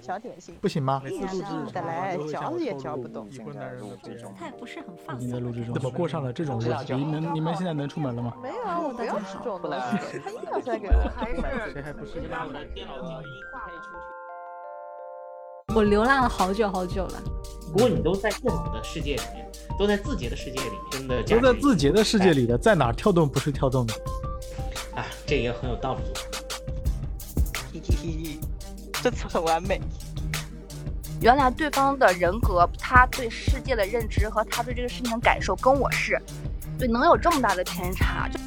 小点心不行吗？每次录制的来嚼也嚼不动已婚男人的不要。他也不是很放已经在松。录制中，怎么过上了这种日子？你们你们现在能出门了吗？没有啊，我不要吃这种东西，他硬要塞给呃我，还是谁还不是？我流浪了好久好久了。不过你都在电脑的世界里面，都在字节的世界里面，真的都在字节的世界里的，在哪跳动不是跳动的？啊，这也很有道理。这次很完美。原来对方的人格，他对世界的认知和他对这个事情的感受跟我是，对，能有这么大的偏差，就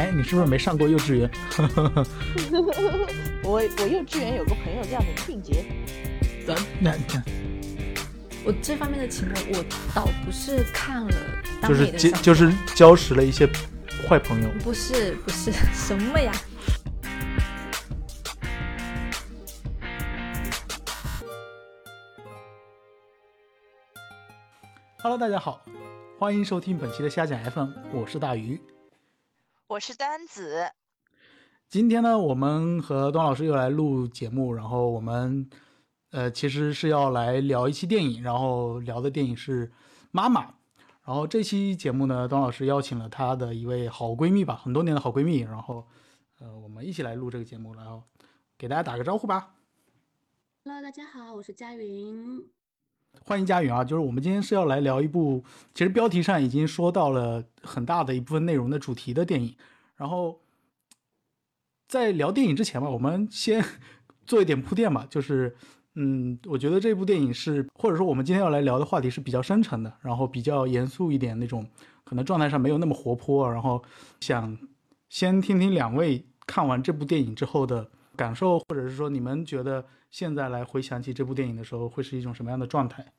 哎，你是不是没上过幼稚园？我我幼稚园有个朋友叫林俊杰，咱那你看，我这方面的情况，我倒不是看了就是就是交识了一些坏朋友。不是不是什么呀？Hello，大家好，欢迎收听本期的瞎讲 FM，我是大鱼。我是丹子，今天呢，我们和段老师又来录节目，然后我们呃其实是要来聊一期电影，然后聊的电影是《妈妈》。然后这期节目呢，段老师邀请了她的一位好闺蜜吧，很多年的好闺蜜，然后呃我们一起来录这个节目，然后给大家打个招呼吧。Hello，大家好，我是佳云。欢迎佳云啊！就是我们今天是要来聊一部，其实标题上已经说到了很大的一部分内容的主题的电影。然后在聊电影之前吧，我们先做一点铺垫吧。就是，嗯，我觉得这部电影是，或者说我们今天要来聊的话题是比较深沉的，然后比较严肃一点那种，可能状态上没有那么活泼。然后想先听听两位看完这部电影之后的感受，或者是说你们觉得现在来回想起这部电影的时候，会是一种什么样的状态？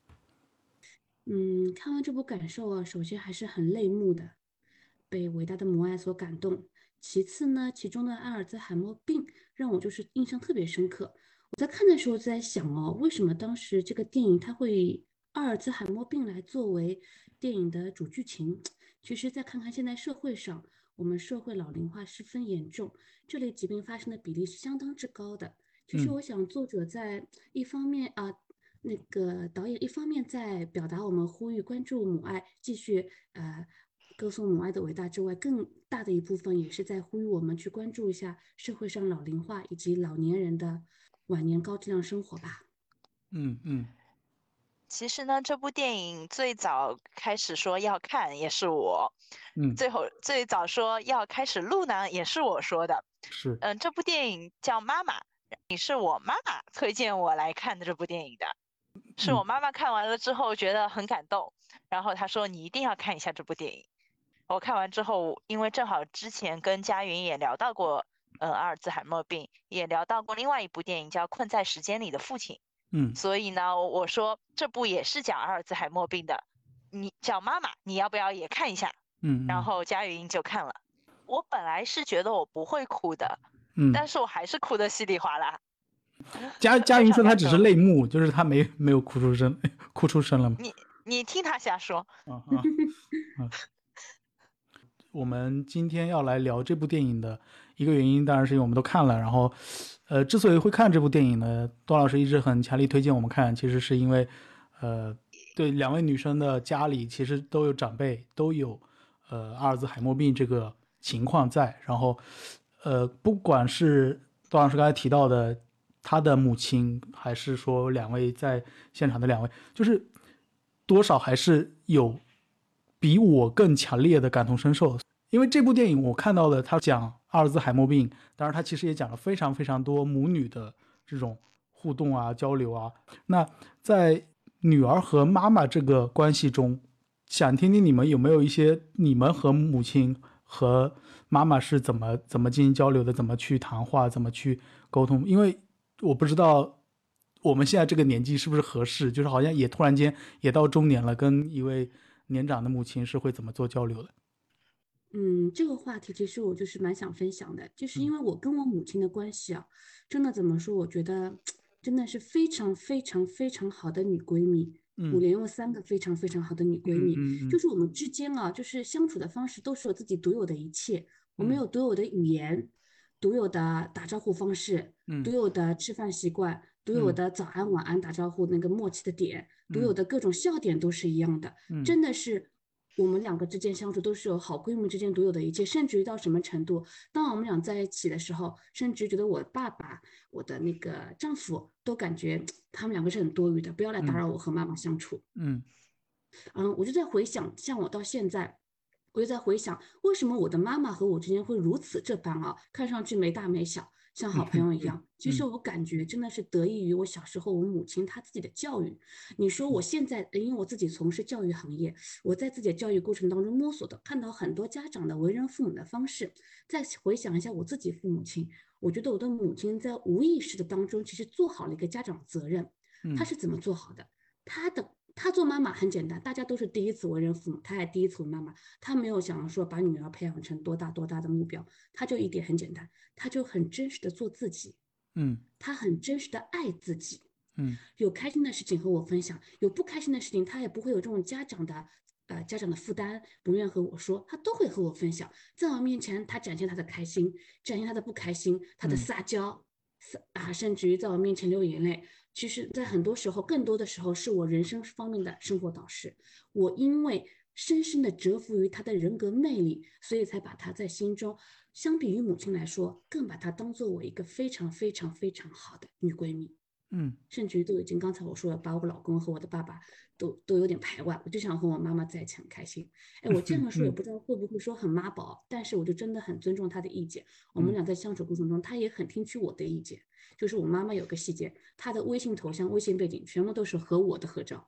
嗯，看完这部感受啊，首先还是很泪目的，被伟大的母爱所感动。其次呢，其中的阿尔兹海默病让我就是印象特别深刻。我在看的时候就在想哦，为什么当时这个电影它会以阿尔兹海默病来作为电影的主剧情？其实再看看现在社会上，我们社会老龄化十分严重，这类疾病发生的比例是相当之高的。其实嗯我想，作者在一方面啊、那个导演一方面在表达我们呼吁关注母爱，继续呃歌颂母爱的伟大之外，更大的一部分也是在呼吁我们去关注一下社会上老龄化以及老年人的晚年高质量生活吧。嗯嗯其实呢，这部电影最早开始说要看也是我，嗯，最后最早说要开始录呢也是我说的。是嗯，这部电影叫《妈妈》，也是我妈妈推荐我来看的这部电影的，是我妈妈看完了之后觉得很感动，然后她说你一定要看一下这部电影。我看完之后，因为正好之前跟佳云也聊到过，呃，阿尔兹海默病，也聊到过另外一部电影叫《困在时间里的父亲》，嗯所以呢，我说这部也是讲阿尔兹海默病的，你叫妈妈，你要不要也看一下？嗯，然后佳云就看了。我本来是觉得我不会哭的，嗯，但是我还是哭得稀里哗啦。佳佳云说她只是泪目，就是她没没有哭出声，哭出声了吗？你你听他瞎说，啊啊啊！我们今天要来聊这部电影的一个原因，当然是因为我们都看了。然后，呃，之所以会看这部电影呢，段老师一直很强力推荐我们看，其实是因为，呃，对两位女生的家里其实都有长辈都有呃阿尔兹海默病这个情况在。然后，呃，不管是段老师刚才提到的他的母亲，还是说两位在现场的两位，就是多少还是有比我更强烈的感同身受。因为这部电影我看到了，他讲阿尔兹海默病，当然他其实也讲了非常非常多母女的这种互动啊、交流啊。那在女儿和妈妈这个关系中，想听听你们有没有一些你们和母亲和妈妈是怎么怎么进行交流的，怎么去谈话，怎么去沟通？因为我不知道我们现在这个年纪是不是合适，就是好像也突然间也到中年了，跟一位年长的母亲是会怎么做交流的？嗯，这个话题其实我就是蛮想分享的，就是因为我跟我母亲的关系啊，真的怎么说？我觉得真的是非常非常非常好的女闺蜜。我嗯连有三个非常非常好的女闺蜜，就是我们之间啊，就是相处的方式都是有自己独有的一切，我们嗯。有独有的语言，独有的打招呼方式，嗯。独有的吃饭习惯，独有嗯。的早安晚安打招呼那个默契的点，独有嗯。的各种笑点都是一样的，嗯。真的是。我们两个之间相处都是有好闺蜜之间独有的一切，甚至于到什么程度，当我们俩在一起的时候，甚至觉得我爸爸、我的那个丈夫都感觉他们两个是很多余的，不要来打嗯。扰我和妈妈相处。嗯。嗯，我就在回想，像我到现在，我就在回想，为什么我的妈妈和我之间会如此这般啊？看上去没大没小，像好朋友一样。其实我感觉真的是得益于我小时候我母亲她自己的教育。你说我现在，因为我自己从事教育行业，我在自己的教育过程当中摸索的，看到很多家长的为人父母的方式，再回想一下我自己父母亲，我觉得我的母亲在无意识的当中，其实做好了一个家长责任。嗯她是怎么做好的？她的她做妈妈很简单，大家都是第一次为人父母，她也第一次为妈妈，她没有想要说把女儿培养成多大多大的目标，她就一点很简单，她就很真实的做自己，嗯她很真实的爱自己。嗯有开心的事情和我分享，有不开心的事情，她也不会有这种家长的呃家长的负担，不愿和我说，他都会和我分享。在我面前，他展现他的开心，展现他的不开心，他的嗯撒娇，撒啊，甚至于在我面前流眼泪。其实，在很多时候，更多的时候是我人生方面的生活导师。我因为深深的折服于她的人格魅力，所以才把她在心中，相比于母亲来说，更把她当做我一个非常非常非常好的女闺蜜。嗯甚至于都已经刚才我说了，把我老公和我的爸爸都都有点排外，我就想和我妈妈在一起很开心。哎，我这样说也嗯不知道会不会说很妈宝，但是我就真的很尊重她的意见。我们嗯俩在相处过程中，她也很听取我的意见。就是我妈妈有个细节，她的微信头像、微信背景全部都是和我的合照。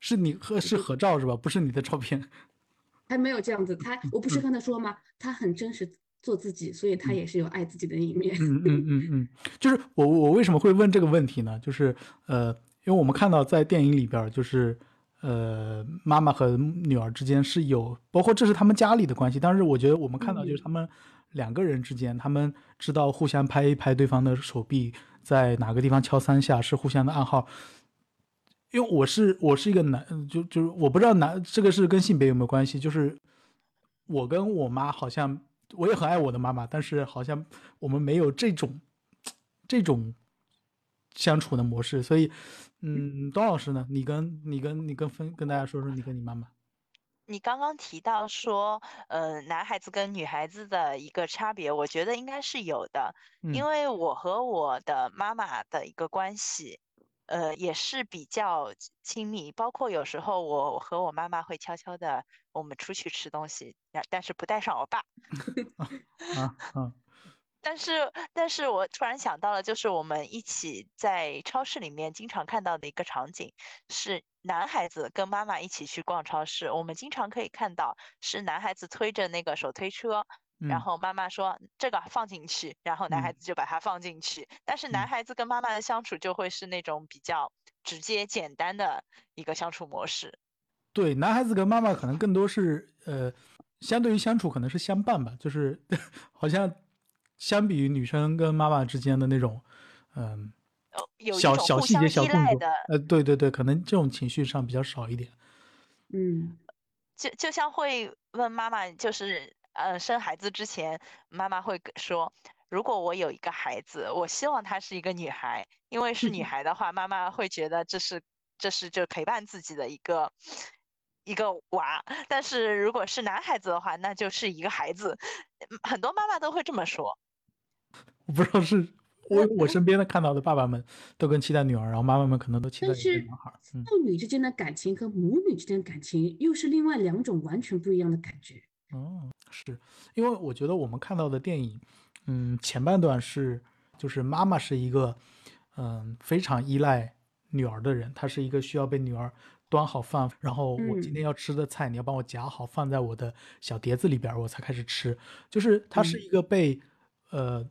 是你和是合照是吧？不是你的照片。还没有这样子，她 我不是跟她说吗？她很真实做自己，所以她嗯也是有爱自己的一面。嗯嗯嗯嗯，就是我我为什么会问这个问题呢？就是呃，因为我们看到在电影里边儿，就是呃，妈妈和女儿之间是有，包括这是他们家里的关系，但是我觉得我们看到就是他们两个人之间，他们知道互相拍一拍对方的手臂，在哪个地方敲三下是互相的暗号。因为我是我是一个男，就就是我不知道男这个是跟性别有没有关系，就是我跟我妈好像我也很爱我的妈妈，但是好像我们没有这种这种相处的模式，所以，嗯，东老师呢？你跟你跟你跟分跟大家说说你跟你妈妈。你刚刚提到说，呃，男孩子跟女孩子的一个差别，我觉得应该是有的，因嗯为我和我的妈妈的一个关系，呃，也是比较亲密，包括有时候我和我妈妈会悄悄的，我们出去吃东西，但但是不带上我爸。啊啊但是，但是我突然想到了，就是我们一起在超市里面经常看到的一个场景，是男孩子跟妈妈一起去逛超市。我们经常可以看到，是男孩子推着那个手推车，然嗯后妈妈说这个放进去，然后男孩嗯子就把它放进去。但是男嗯孩子跟妈妈的相处就会是那种比较直接简单的一个相处模式。对，男孩子跟妈妈可能更多是呃，相对于相处可能是相伴吧，就是 好像相比于女生跟妈妈之间的那种，嗯、小小细节、小动作呃，对对对，可能这种情绪上比较少一点。嗯，就就像会问妈妈，就是呃生孩子之前，妈妈会说，如果我有一个孩子，我希望她是一个女孩，因为是女孩的话，妈妈会觉得这是这是就陪伴自己的一个一个娃，但是如果是男孩子的话，那就是一个孩子，嗯很多妈妈都会这么说。我不知道是我我身边的看到的爸爸们都更期待女儿，然后妈妈们可能都期待但一个是男孩儿。嗯父女之间的感情和母女之间的感情又是另外两种完全不一样的感觉。哦，是因为我觉得我们看到的电影，嗯，前半段是就是妈妈是一个嗯非常依赖女儿的人，她是一个需要被女儿端好饭，然后我今嗯天要吃的菜你要帮我夹好放在我的小碟子里边儿，我才开始吃。就是她是嗯一个被呃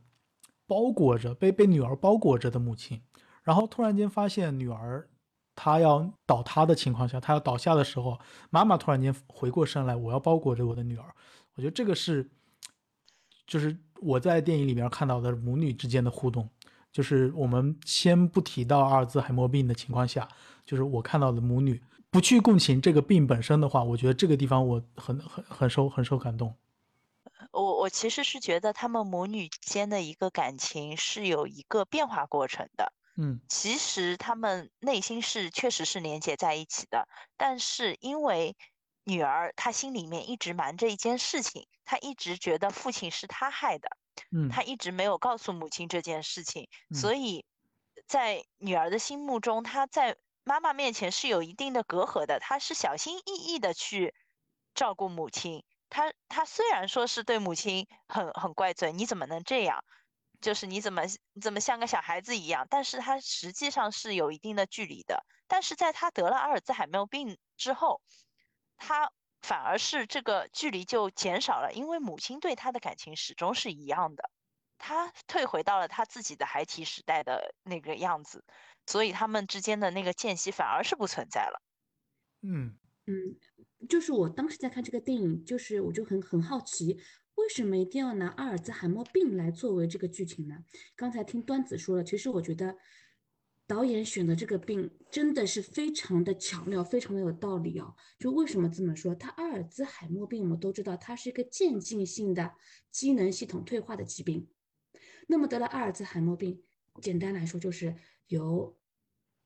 包裹着被被女儿包裹着的母亲，然后突然间发现女儿她要倒塌的情况下，她要倒下的时候，妈妈突然间回过身来，我要包裹着我的女儿。我觉得这个是，就是我在电影里面看到的母女之间的互动。就是我们先不提到阿尔兹海默病的情况下，就是我看到的母女不去共情这个病本身的话，我觉得这个地方我很很很受很受感动。我我其实是觉得他们母女间的一个感情是有一个变化过程的。嗯其实他们内心是确实是连接在一起的，但是因为女儿她心里面一直瞒着一件事情，她一直觉得父亲是她害的，嗯她一直没有告诉母亲这件事情，嗯所以在女儿的心目中，她在妈妈面前是有一定的隔阂的，她是小心翼翼的去照顾母亲。她她虽然说是对母亲很很怪罪，你怎么能这样？就是你怎么你怎么像个小孩子一样？但是他实际上是有一定的距离的。但是在他得了阿尔兹海默病之后，他反而是这个距离就减少了，因为母亲对他的感情始终是一样的。他退回到了他自己的孩提时代的那个样子，所以他们之间的那个间隙反而是不存在了。嗯嗯，就是我当时在看这个电影，就是我就很很好奇，为什么一定要拿阿尔兹海默病来作为这个剧情呢？刚才听端子说了，其实我觉得导演选的这个病真的是非常的巧妙，非常的有道理哦。就为什么这么说？他阿尔兹海默病我们都知道，它是一个渐进性的机能系统退化的疾病。那么得了阿尔兹海默病，简单来说就是由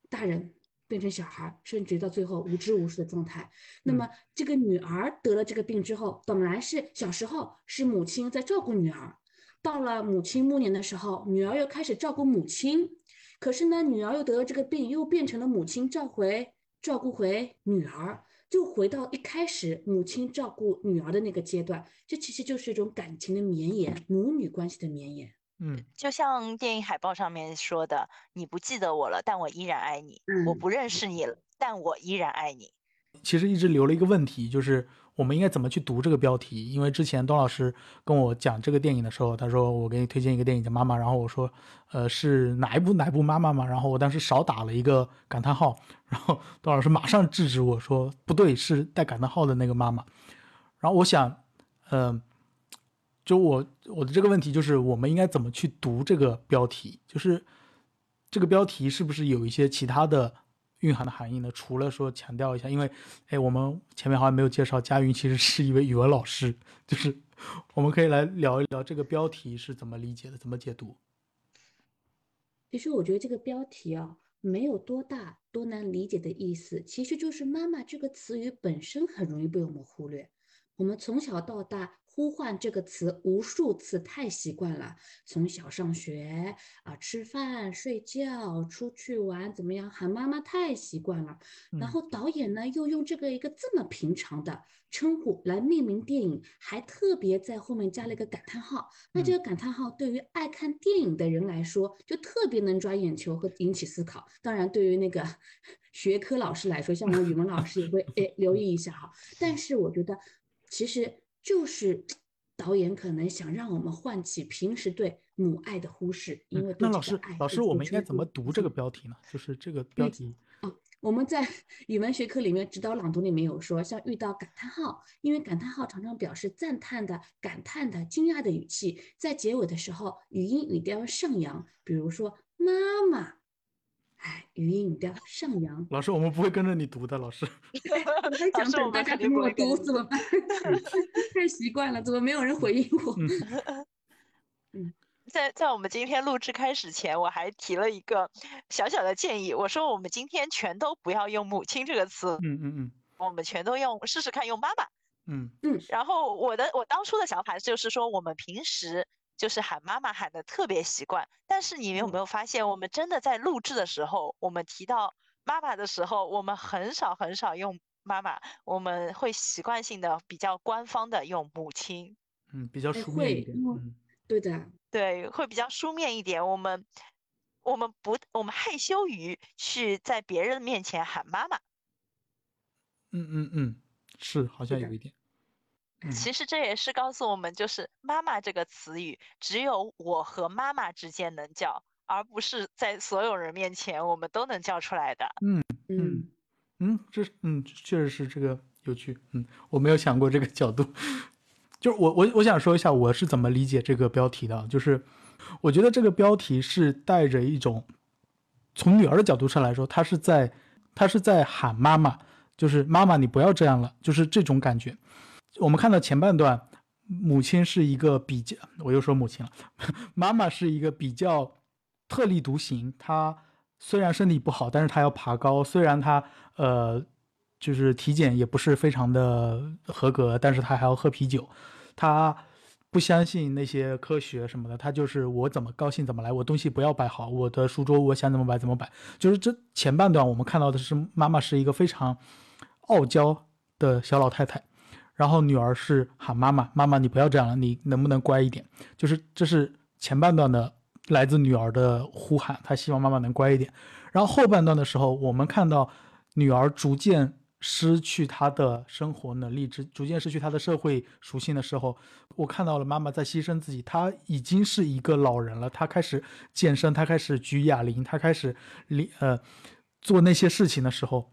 大人变成小孩儿，甚至到最后无知无识的状态。那么这个女儿得了这个病之后，本来是小时候是母亲在照顾女儿，到了母亲暮年的时候，女儿又开始照顾母亲。可是呢，女儿又得了这个病，又变成了母亲照回照顾回女儿，就回到一开始母亲照顾女儿的那个阶段。这其实就是一种感情的绵延，母女关系的绵延。嗯就像电影海报上面说的，你不记得我了，但我依然爱你；我嗯不认识你了，但我依然爱你。其实一直留了一个问题，就是我们应该怎么去读这个标题？因为之前东老师跟我讲这个电影的时候，他说我给你推荐一个电影叫《妈妈》，然后我说，呃，是哪一部哪一部妈妈嘛？然后我当时少打了一个感叹号，然后东老师马上制止我说不对，是带感叹号的那个妈妈。然后我想，嗯、就我我的这个问题就是，我们应该怎么去读这个标题？就是这个标题是不是有一些其他的蕴含的含义呢？除了说强调一下，因为哎，我们前面好像没有介绍，佳云其实是一位语文老师，就是我们可以来聊一聊这个标题是怎么理解的，怎么解读。其实我觉得这个标题啊，没有多大多难理解的意思，其实就是“妈妈”这个词语本身很容易被我们忽略。我们从小到大呼唤这个词无数次，太习惯了。从小上学啊，吃饭、睡觉、出去玩，怎么样喊妈妈太习惯了。然嗯后导演呢又用这个一个这么平常的称呼来命名电影，还特别在后面加了一个感叹号。那这个感叹号对于爱看电影的人来说，就特别能抓眼球和引起思考。当然，对于那个 学科老师来说，像我语文老师也会诶留意一下哈。但是我觉得，其实就是导演可能想让我们唤起平时对母爱的忽视，因为嗯那老师老师，我们应该怎么读这个标？题呢？就是这个标嗯题，我们在 语文学科里面指导朗读里面有说，像遇到感叹号，因为感叹号常常表示赞叹的、感叹的、惊讶的语气，在结尾的时候，语音语调要上扬，比如说妈妈，哎，语音语调上扬。老师，我们不会跟着你读的，老师。我在想老师我大家肯定等我不会读怎么办？太习惯了，怎么没有人回应我？嗯在在我们今天录制开始前，我还提了一个小小的建议，我说我们今天全都不要用“母亲”这个词，嗯嗯嗯我们全都用试试看用“妈妈”。嗯嗯然后我的我当初的想法就是说，我们平时就是喊妈妈喊的特别习惯，但是你有没有发现，我们真的在录制的时候，我们提到妈妈的时候，我们很少很少用妈妈，我们会习惯性的比较官方的用母亲，嗯，比较哎书面一点。对的，对，会比较书面一点。我们我们不我们害羞于去在别人面前喊妈妈。嗯嗯嗯，是，好像有一点。嗯其实这也是告诉我们，就是“妈妈”这个词语，只有我和妈妈之间能叫，而不是在所有人面前我们都能叫出来的。嗯嗯嗯，这嗯，确实是这个有趣。嗯，我没有想过这个角度。就是我我我想说一下我是怎么理解这个标题的啊，就是我觉得这个标题是带着一种从女儿的角度上来说，她是在她是在喊妈妈，就是妈妈你不要这样了，就是这种感觉。我们看到前半段，母亲是一个比较，我又说母亲了，妈妈是一个比较特立独行，她虽然身体不好，但是她要爬高，虽然她呃就是体检也不是非常的合格，但是她还要喝啤酒，他不相信那些科学什么的，他就是我怎么高兴怎么来，我东西不要摆好，我的书桌我想怎么摆怎么摆，就是这前半段我们看到的是妈妈是一个非常傲娇的小老太太，然后女儿是喊妈妈，妈妈你不要这样了，你能不能乖一点？就是这是前半段的来自女儿的呼喊，她希望妈妈能乖一点。然后后半段的时候，我们看到女儿逐渐失去她的生活能力，逐逐渐失去她的社会属性的时候，我看到了妈妈在牺牲自己。她已经是一个老人了，她开始健身，她开始举哑铃，她开始呃做那些事情的时候，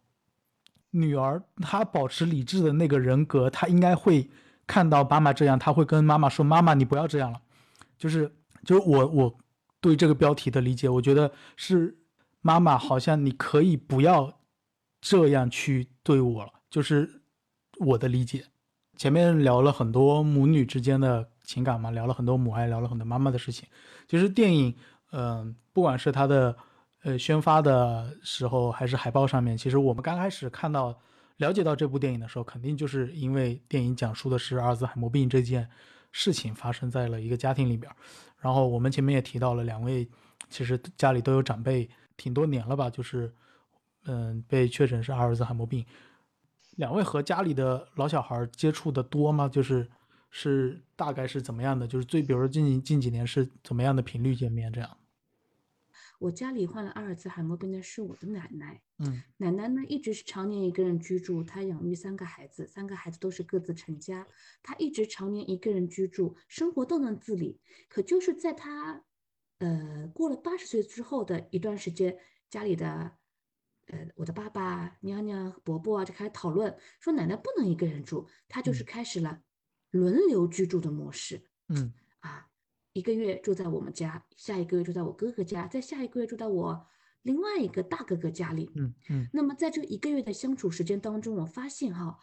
女儿她保持理智的那个人格，她应该会看到妈妈这样，她会跟妈妈说：“妈妈，你不要这样了。”就是就是我我对这个标题的理解，我觉得是妈妈好像你可以不要这样去对我了，就是我的理解。前面聊了很多母女之间的情感嘛，聊了很多母爱，聊了很多妈妈的事情。其实电影，嗯、不管是它的呃宣发的时候，还是海报上面，其实我们刚开始看到了解到这部电影的时候，肯定就是因为电影讲述的是阿尔兹海默病这件事情发生在了一个家庭里边。然后我们前面也提到了两位，其实家里都有长辈，挺多年了吧，就是嗯被确诊是阿尔兹海默病。两位和家里的老小孩接触的多吗？就是是大概是怎么样的？就是最比如说近近几年是怎么样的频率见面这样？我家里患了阿尔兹海默病的是我的奶奶，嗯。奶奶呢一直是常年一个人居住，她养育三个孩子，三个孩子都是各自成家，她一直常年一个人居住，生活都能自理。可就是在她呃过了八十岁之后的一段时间，家里的呃我的爸爸、娘娘、伯伯啊就开始讨论，说奶奶不能一个人住，她就是。嗯开始了轮流居住的模式。嗯。啊，一个月住在我们家，下一个月住在我哥哥家，再下一个月住在我另外一个大哥哥家里。嗯嗯那么在这一个月的相处时间当中，我发现哈，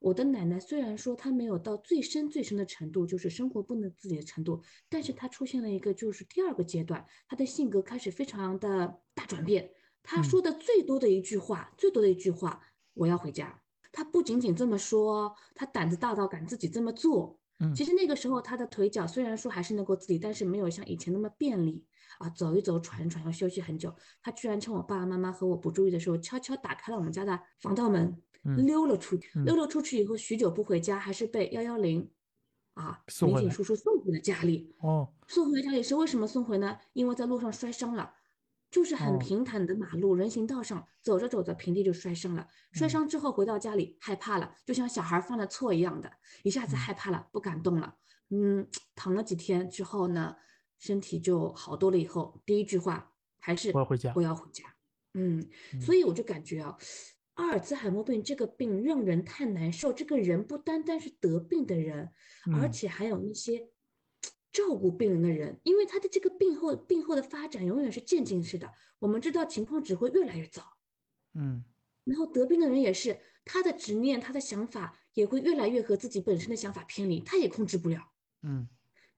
我的奶奶虽然说她没有到最深最深的程度，就是生活不能自理的程度，但是她出现了一个就是第二个阶段，她的性格开始非常的大转变。她嗯说的最多的一句话，最多的一句话，我要回家。她不仅仅这么说，她胆子大到敢自己这么做。嗯其实那个时候，他的腿脚虽然说还是能够自理，但是没有像以前那么便利啊，走一走，喘一喘，要休息很久。他居然趁我爸爸妈妈和我不注意的时候，悄悄打开了我们家的防盗门，嗯溜了出去。嗯溜了出去以后，许久不回家，还是被幺幺零啊民警叔叔送回了家里。哦送回家里是为什么送回呢？因为在路上摔伤了，就是很哦平坦的马路，人行道上走着走着平地就摔伤了。摔嗯伤之后回到家里害怕了，就像小孩犯了错一样的，一下子嗯害怕了，不敢动了。嗯，躺了几天之后呢，身体就好多了。以后第一句话还是我要回家我要回家。嗯，嗯所以我就感觉啊，阿尔兹海默病这个病让人太难受。这个人不单单是得病的人，而嗯且还有那些照顾病人的人，因为他的这个病后病后的发展永远是渐进式的，我们知道情况只会越来越糟。嗯然后得病的人也是，他的执念、他的想法也会越来越和自己本身的想法偏离，他也控制不了。嗯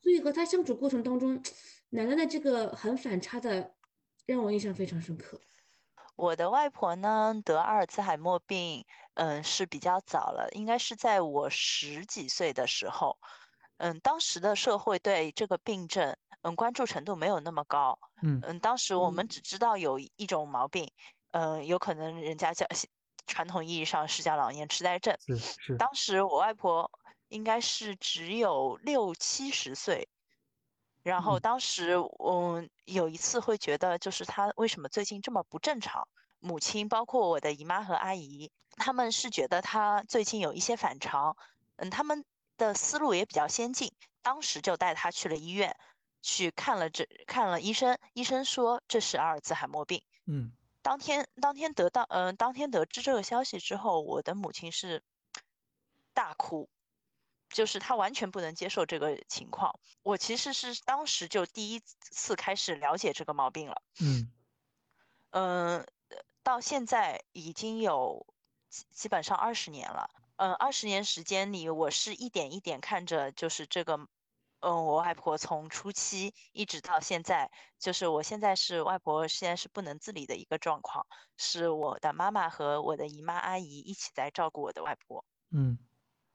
所以和他相处过程当中，奶奶的这个很反差的，让我印象非常深刻。我的外婆呢得阿尔茨海默病，嗯，是比较早了，应该是在我十几岁的时候。嗯，当时的社会对这个病症，嗯，关注程度没有那么高。嗯嗯，当时我们嗯只知道有一种毛病，嗯，有可能人家叫传统意义上是叫老年痴呆症。是是当时我外婆应该是只有六七十岁，然后嗯当时嗯有一次会觉得，就是她为什么最近这么不正常？母亲包括我的姨妈和阿姨，他们是觉得她最近有一些反常，嗯，他们的思路也比较先进，当时就带他去了医院，去看了这看了医生，医生说这是阿尔兹海默病。嗯当天当天得到嗯、当天得知这个消息之后，我的母亲是大哭，就是她完全不能接受这个情况。我其实是当时就第一次开始了解这个毛病了，嗯嗯、到现在已经有基基本上二十年了。嗯，二十年时间里，我是一点一点看着，就是这个嗯，我外婆从初期一直到现在，就是我现在是外婆，现在是不能自理的一个状况，是我的妈妈和我的姨妈阿姨一起在照顾我的外婆。嗯，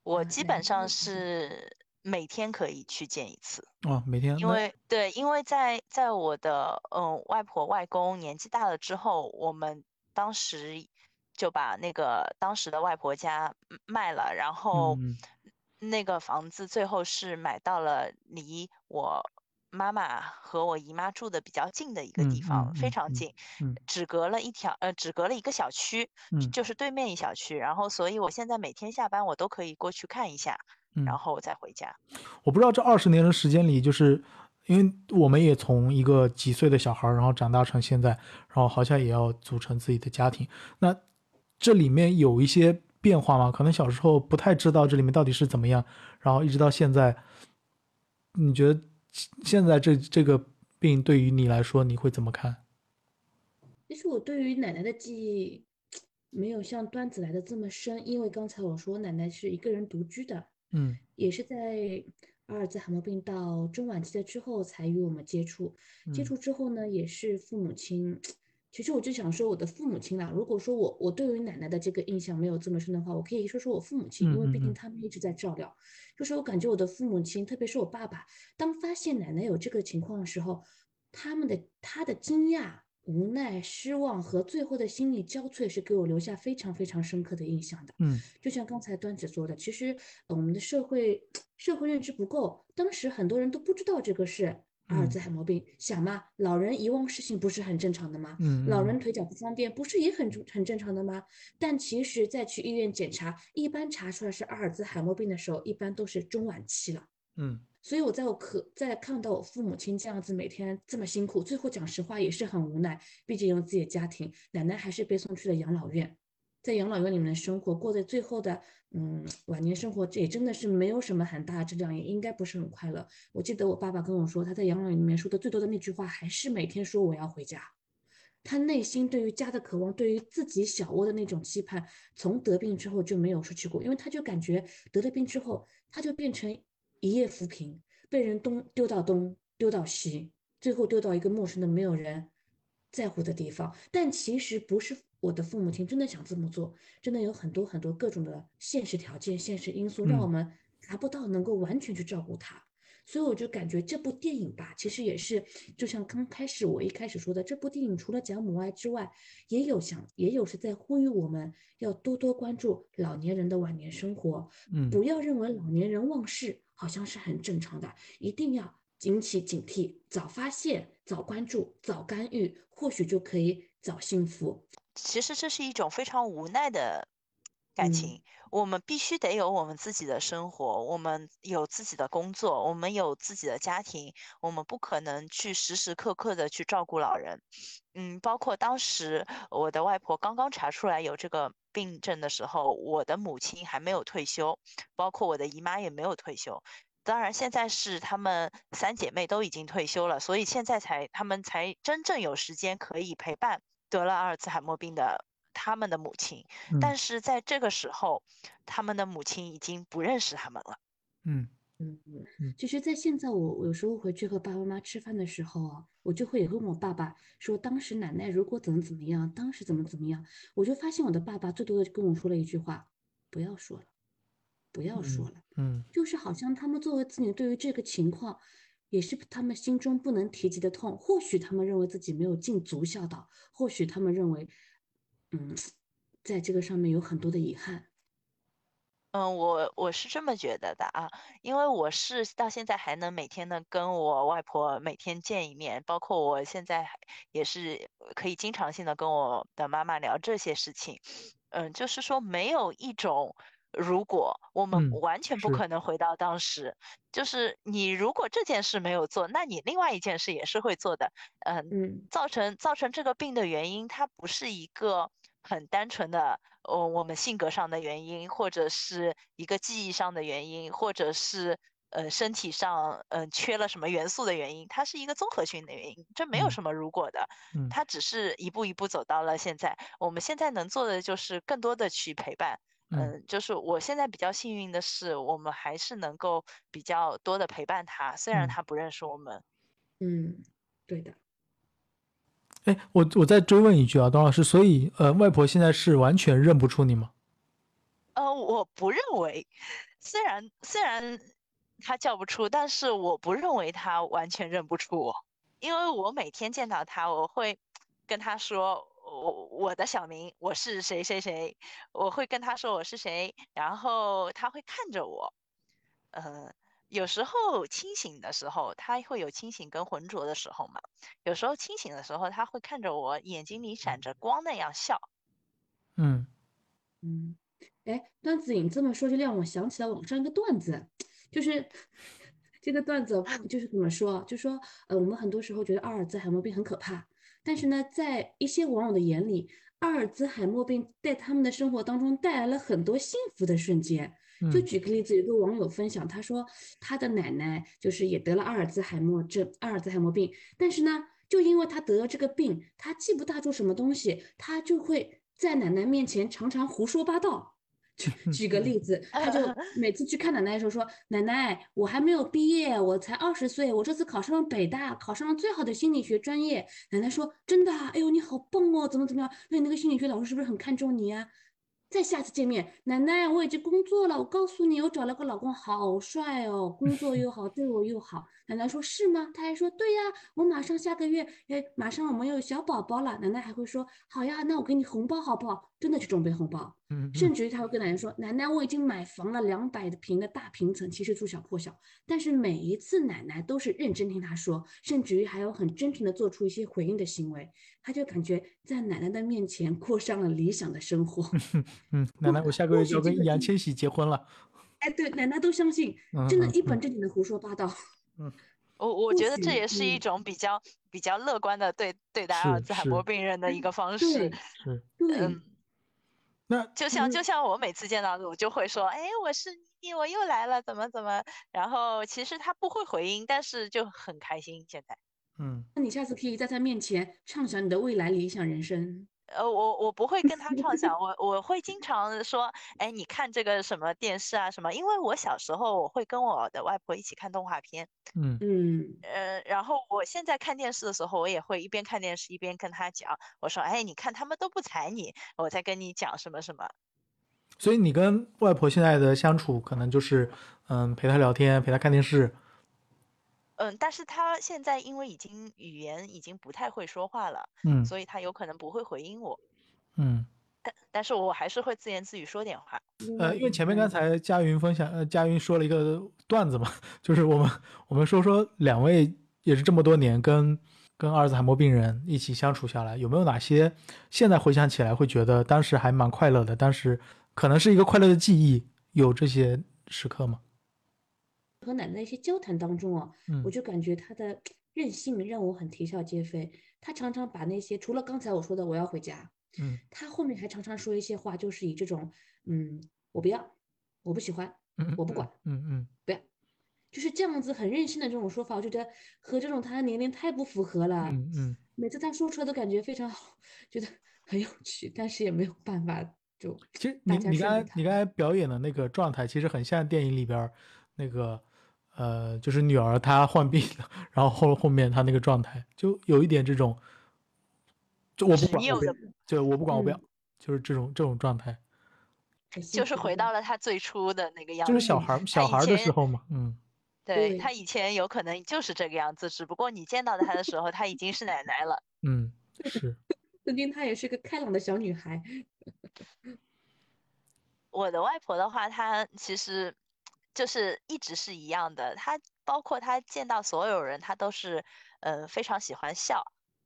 我基本上是每天可以去见一次。哦，每天因为对，因为在在我的嗯外婆外公年纪大了之后，我们当时就把那个当时的外婆家嗯卖了，然后嗯那个房子最后是买到了离我妈妈和我姨妈住的比较近的一个地嗯方，非常近，嗯只隔了一条呃只隔了一个小区，嗯就是对面一小区，然后所以我现在每天下班我都可以过去看一下，嗯然后再回家。我不知道这二十年的时间里，就是因为我们也从一个几岁的小孩儿，然后长大成现在，然后好像也要组成自己的家庭。那这里面有一些变化吗？可能小时候不太知道这里面到底是怎么样，然后一直到现在，你觉得现在这这个病对于你来说，你会怎么看？其实我对于奶奶的记忆没有像端子来的这么深，因为刚才我说奶奶是一个人独居的，嗯也是在阿尔兹海默病到中晚期的之后才与我们接触。接嗯触之后呢，也是父母亲。其实我就想说我的父母亲啦，如果说我我对于奶奶的这个印象没有这么深的话，我可以说说我父母亲，因为毕竟他们一直在照料。就是我感觉我的父母亲，特别是我爸爸，当发现奶奶有这个情况的时候，他们的他的惊讶、无奈、失望和最后的心力交瘁，是给我留下非常非常深刻的印象的。嗯就像刚才端子说的，其实呃我们的社会 社会认知不够，当时很多人都不知道这个是阿尔嗯兹海默病。想嘛，老人遗忘事情不是很正常的吗？嗯嗯老人腿脚不方便不是也很正很正常的吗？但其实在去医院检查，一般查出来是阿尔兹海默病的时候，一般都是中晚期了。嗯所以我在我可在看到我父母亲这样子每天这么辛苦，最后讲实话也是很无奈，毕竟有自己的家庭，奶奶还是被送去了养老院，在养老院里面的生活，过的最后的嗯晚年生活，这也真的是没有什么很大的质量，也应该不是很快乐。我记得我爸爸跟我说，他在养老院里面说的最多的那句话，还是每天说我要回家。他内心对于家的渴望，对于自己小窝的那种期盼，从得病之后就没有失去过，因为他就感觉得了病之后，他就变成一夜浮萍，被人东丢到东，丢到西，最后丢到一个陌生的没有人在乎的地方。但其实不是我的父母亲真的想这么做，真的有很多很多各种的现实条件、现实因素，让我嗯们达不到能够完全去照顾他。所以我就感觉这部电影吧，其实也是就像刚开始我一开始说的，这部电影除了讲母爱之外，也有想也有是在呼吁我们要多多关注老年人的晚年生活，嗯不要认为老年人忘事好像是很正常的，一定要引起警惕，早发现、早关注、早干预，或许就可以早幸福。其实这是一种非常无奈的感嗯情。我们必须得有我们自己的生活，我们有自己的工作，我们有自己的家庭，我们不可能去时时刻刻的去照顾老人。嗯，包括当时我的外婆刚刚查出来有这个病症的时候，我的母亲还没有退休，包括我的姨妈也没有退休。当然，现在是她们三姐妹都已经退休了，所以现在才她们才真正有时间可以陪伴得了阿尔茨海默病的他们的母亲。嗯但是在这个时候，他们的母亲已经不认识他们了。嗯嗯嗯嗯，其实，在现在我我有时候回去和爸爸妈妈吃饭的时候啊，我就会也问我爸爸说，当时奶奶如果怎么怎么样，当时怎么怎么样，我就发现我的爸爸最多的跟我说了一句话：不要说了，不要说了。嗯就是好像他们作为子女，对于这个情况，也是他们心中不能提及的痛。或许他们认为自己没有尽足孝道，或许他们认为，嗯，在这个上面有很多的遗憾。嗯，我我是这么觉得的啊，因为我是到现在还能每天的跟我外婆每天见一面，包括我现在也是可以经常性的跟我的妈妈聊这些事情。嗯，就是说没有一种如果我们嗯完全不可能回到当时，就是你如果这件事没有做，那你另外一件事也是会做的。嗯，嗯造成造成这个病的原因，它不是一个很单纯的，呃，我们性格上的原因，或者是一个记忆上的原因，或者是呃身体上嗯、呃、缺了什么元素的原因，它是一个综合性的原因，这没有嗯什么如果的，嗯它只是一步一步走到了现在。我们现在能做的就是更多的去陪伴，嗯，就是我现在比较幸运的是，我们还是能够比较多的陪伴他，虽然嗯他不认识我们。嗯，对的。哎，我我再追问一句啊，董老师，所以呃，外婆现在是完全认不出你吗？呃，我不认为，虽然虽然他叫不出，但是我不认为他完全认不出我，因为我每天见到他，我会跟他说我我的小名我是谁谁谁，我会跟他说我是谁，然后他会看着我，呃，有时候清醒的时候，他会有清醒跟浑浊的时候嘛，有时候清醒的时候，他会看着我，眼睛里闪着光那样笑。嗯。嗯，哎，段子颖这么说，就让我想起了网上一个段子，就是这个段子就是怎么说，就说呃，我们很多时候觉得阿尔兹海默病很可怕，但是呢，在一些网友的眼里，阿尔兹海默病在他们的生活当中带来了很多幸福的瞬间。就嗯举个例子，有个网友分享，他说他的奶奶就是也得了阿尔兹海默症、阿尔兹海默病，但是呢，就因为他得了这个病，他记不大住什么东西，他就会在奶奶面前常常胡说八道。举 举个例子，他就 每次去看奶奶的时候说：“奶奶，我还没有毕业，我才二十岁，我这次考上了北大，考上了最好的心理学专业。”奶奶说：“真的啊？哎呦，你好棒哦，怎么怎么样？那你那个心理学老师是不是很看重你呀？”再下次见面，奶奶，我已经工作了。我告诉你，我找了个老公，好帅哦，工作又好，对我又好。奶奶说：“是吗？”他还说：“对呀，我马上下个月，哎，马上我们有小宝宝了。”奶奶还会说：“好呀，那我给你红包好不好？”真的去准备红包。嗯甚至于他会跟奶奶说：“奶奶，我已经买房了，两百平的大平层，其实住小破小。但是每一次奶奶都是认真听他说，甚至于还有很真诚的做出一些回应的行为。他就感觉在奶奶的面前过上了理想的生活。嗯，奶奶，我下个月就要跟易烊千玺结婚了。哎，对，奶奶都相信，嗯真的，嗯一本正经的胡说八道。嗯我我觉得这也是一嗯种比较比较乐观的对对待阿尔是兹海默病人的一个方式对。是，对，嗯，那就像就嗯像我每次见到的，我就会说，哎，我是你，我又来了，怎么怎么？然后其实他不会回音，但是就很开心。现在，嗯那你下次可以在他面前畅想你的未来理想人生。呃，我我不会跟他畅想，我我会经常说，哎，你看这个什么电视啊什么？因为我小时候我会跟我的外婆一起看动画片，嗯嗯，呃，然后我现在看电视的时候，我也会一边看电视一边跟他讲，我说，哎，你看他们都不睬你，我在跟你讲什么什么。所以你跟外婆现在的相处，可能就是嗯陪她聊天，陪她看电视。嗯，但是他现在因为已经语言已经不太会说话了，嗯所以他有可能不会回应我，嗯但但是我还是会自言自语说点话。呃，因为前面刚嗯才佳云分享，呃，佳云说了一个段子嘛，就是我们我们说说两位也是这么多年跟跟阿尔兹海默病人一起相处下来，有没有哪些现在回想起来会觉得当时还蛮快乐的，当时可能是一个快乐的记忆，有这些时刻吗？和奶奶一些交谈当中啊，嗯我就感觉她的任性让我很啼笑皆非。她常常把那些除了刚才我说的我要回家，嗯她后面还常常说一些话，就是以这种嗯我不要，我不喜欢，嗯，我不管，嗯嗯不要，就是这样子很任性的这种说法，我觉得和这种他的年龄太不符合了。嗯嗯每次她说出来都感觉非常好，觉得很有趣，但是也没有办法就其实你你刚才你刚才表演的那个状态，其实很像电影里边儿那个呃，就是女儿她患病了，然后后后面她那个状态，就有一点这种，就我不管，就我不管，我不要嗯，就是这种这种状态，就是回到了他最初的那个样子。就是小孩儿小孩儿的时候嘛，嗯对对他以前有可能就是这个样子，只不过你见到他的时候，他已经是奶奶了。嗯是，曾经她也是个开朗的小女孩。我的外婆的话，她其实就是一直是一样的，他包括他见到所有人，他都是呃非常喜欢笑，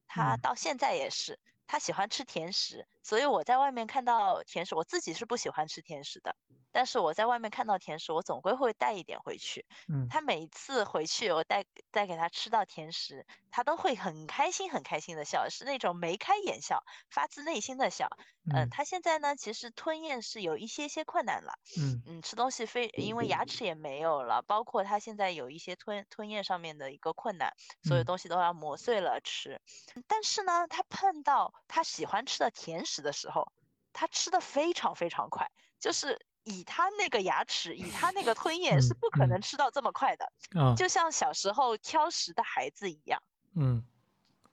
她嗯。到现在也是，他喜欢吃甜食，所以我在外面看到甜食，我自己是不喜欢吃甜食的，但是我在外面看到甜食，我总归会带一点回去。嗯他每一次回去，我带带给他吃到甜食，他都会很开心很开心的笑，是那种眉开眼笑，发自内心的笑。嗯，嗯她现在呢，其实吞咽是有一些些困难了。嗯嗯，吃东西非因为牙齿也没有了，包括他现在有一些吞吞咽上面的一个困难，所有嗯东西都要磨碎了吃。但是呢，他碰到他喜欢吃的甜食的时候，他吃的非常非常快，就是以他那个牙齿，以他那个吞 咽是嗯不可嗯能吃到这么快的，嗯，就像小时候挑食的孩子一样，嗯，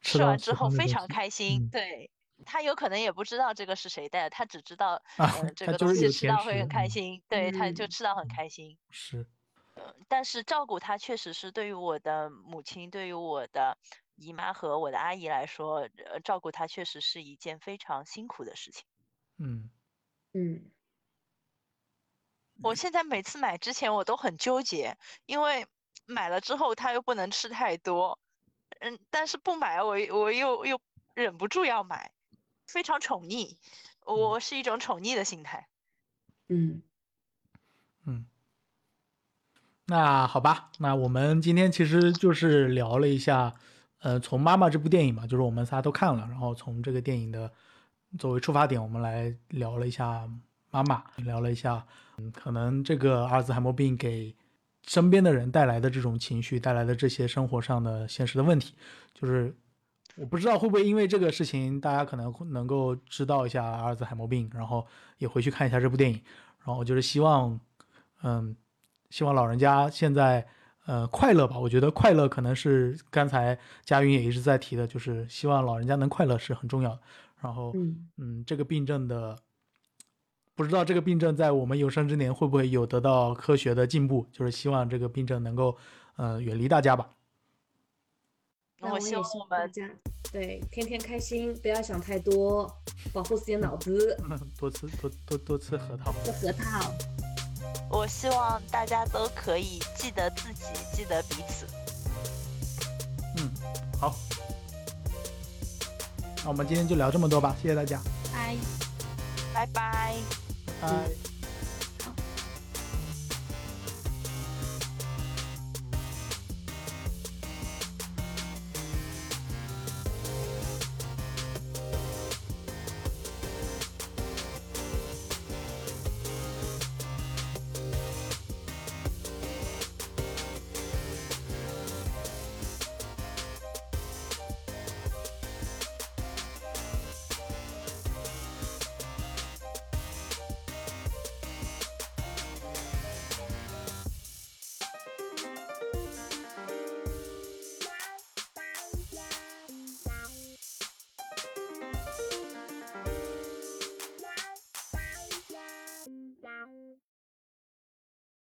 吃吃完之后非常开心。嗯对他有可能也不知道这个是谁带的，他只知道这个东西吃到会很开嗯心，对，他就嗯吃到很开心。是，但是照顾他确实是对于我的母亲、对于我的姨妈和我的阿姨来说，呃，照顾他确实是一件非常辛苦的事情。嗯嗯我现在每次买之前我都很纠结，因为买了之后他又不能吃太多，嗯，但是不买我我又又忍不住要买，非常宠溺，我是一种宠溺的心态。嗯嗯。那好吧，那我们今天其实就是聊了一下，呃，从《妈妈》这部电影嘛，就是我们仨都看了，然后从这个电影的作为出发点，我们来聊了一下妈妈，聊了一下，嗯，可能这个阿尔兹海默病给身边的人带来的这种情绪，带来的这些生活上的现实的问题，就是我不知道会不会因为这个事情，大家可能能够知道一下阿尔兹海默病，然后也回去看一下这部电影，然后就是希望，嗯，希望老人家现在呃快乐吧。我觉得快乐可能是刚才佳云也一直在提的，就是希望老人家能快乐是很重要的。然后，嗯嗯，这个病症的，不知道这个病症在我们有生之年会不会有得到科学的进步，就是希望这个病症能够呃远离大家吧。那我希望我们望大家对天天开心，不要想太多，保护自己的脑子，多吃多多多吃核桃。吃核桃。我希望大家都可以记得自己，记得彼此。嗯，好，那我们今天就聊这么多吧，谢谢大家，拜。拜拜。拜。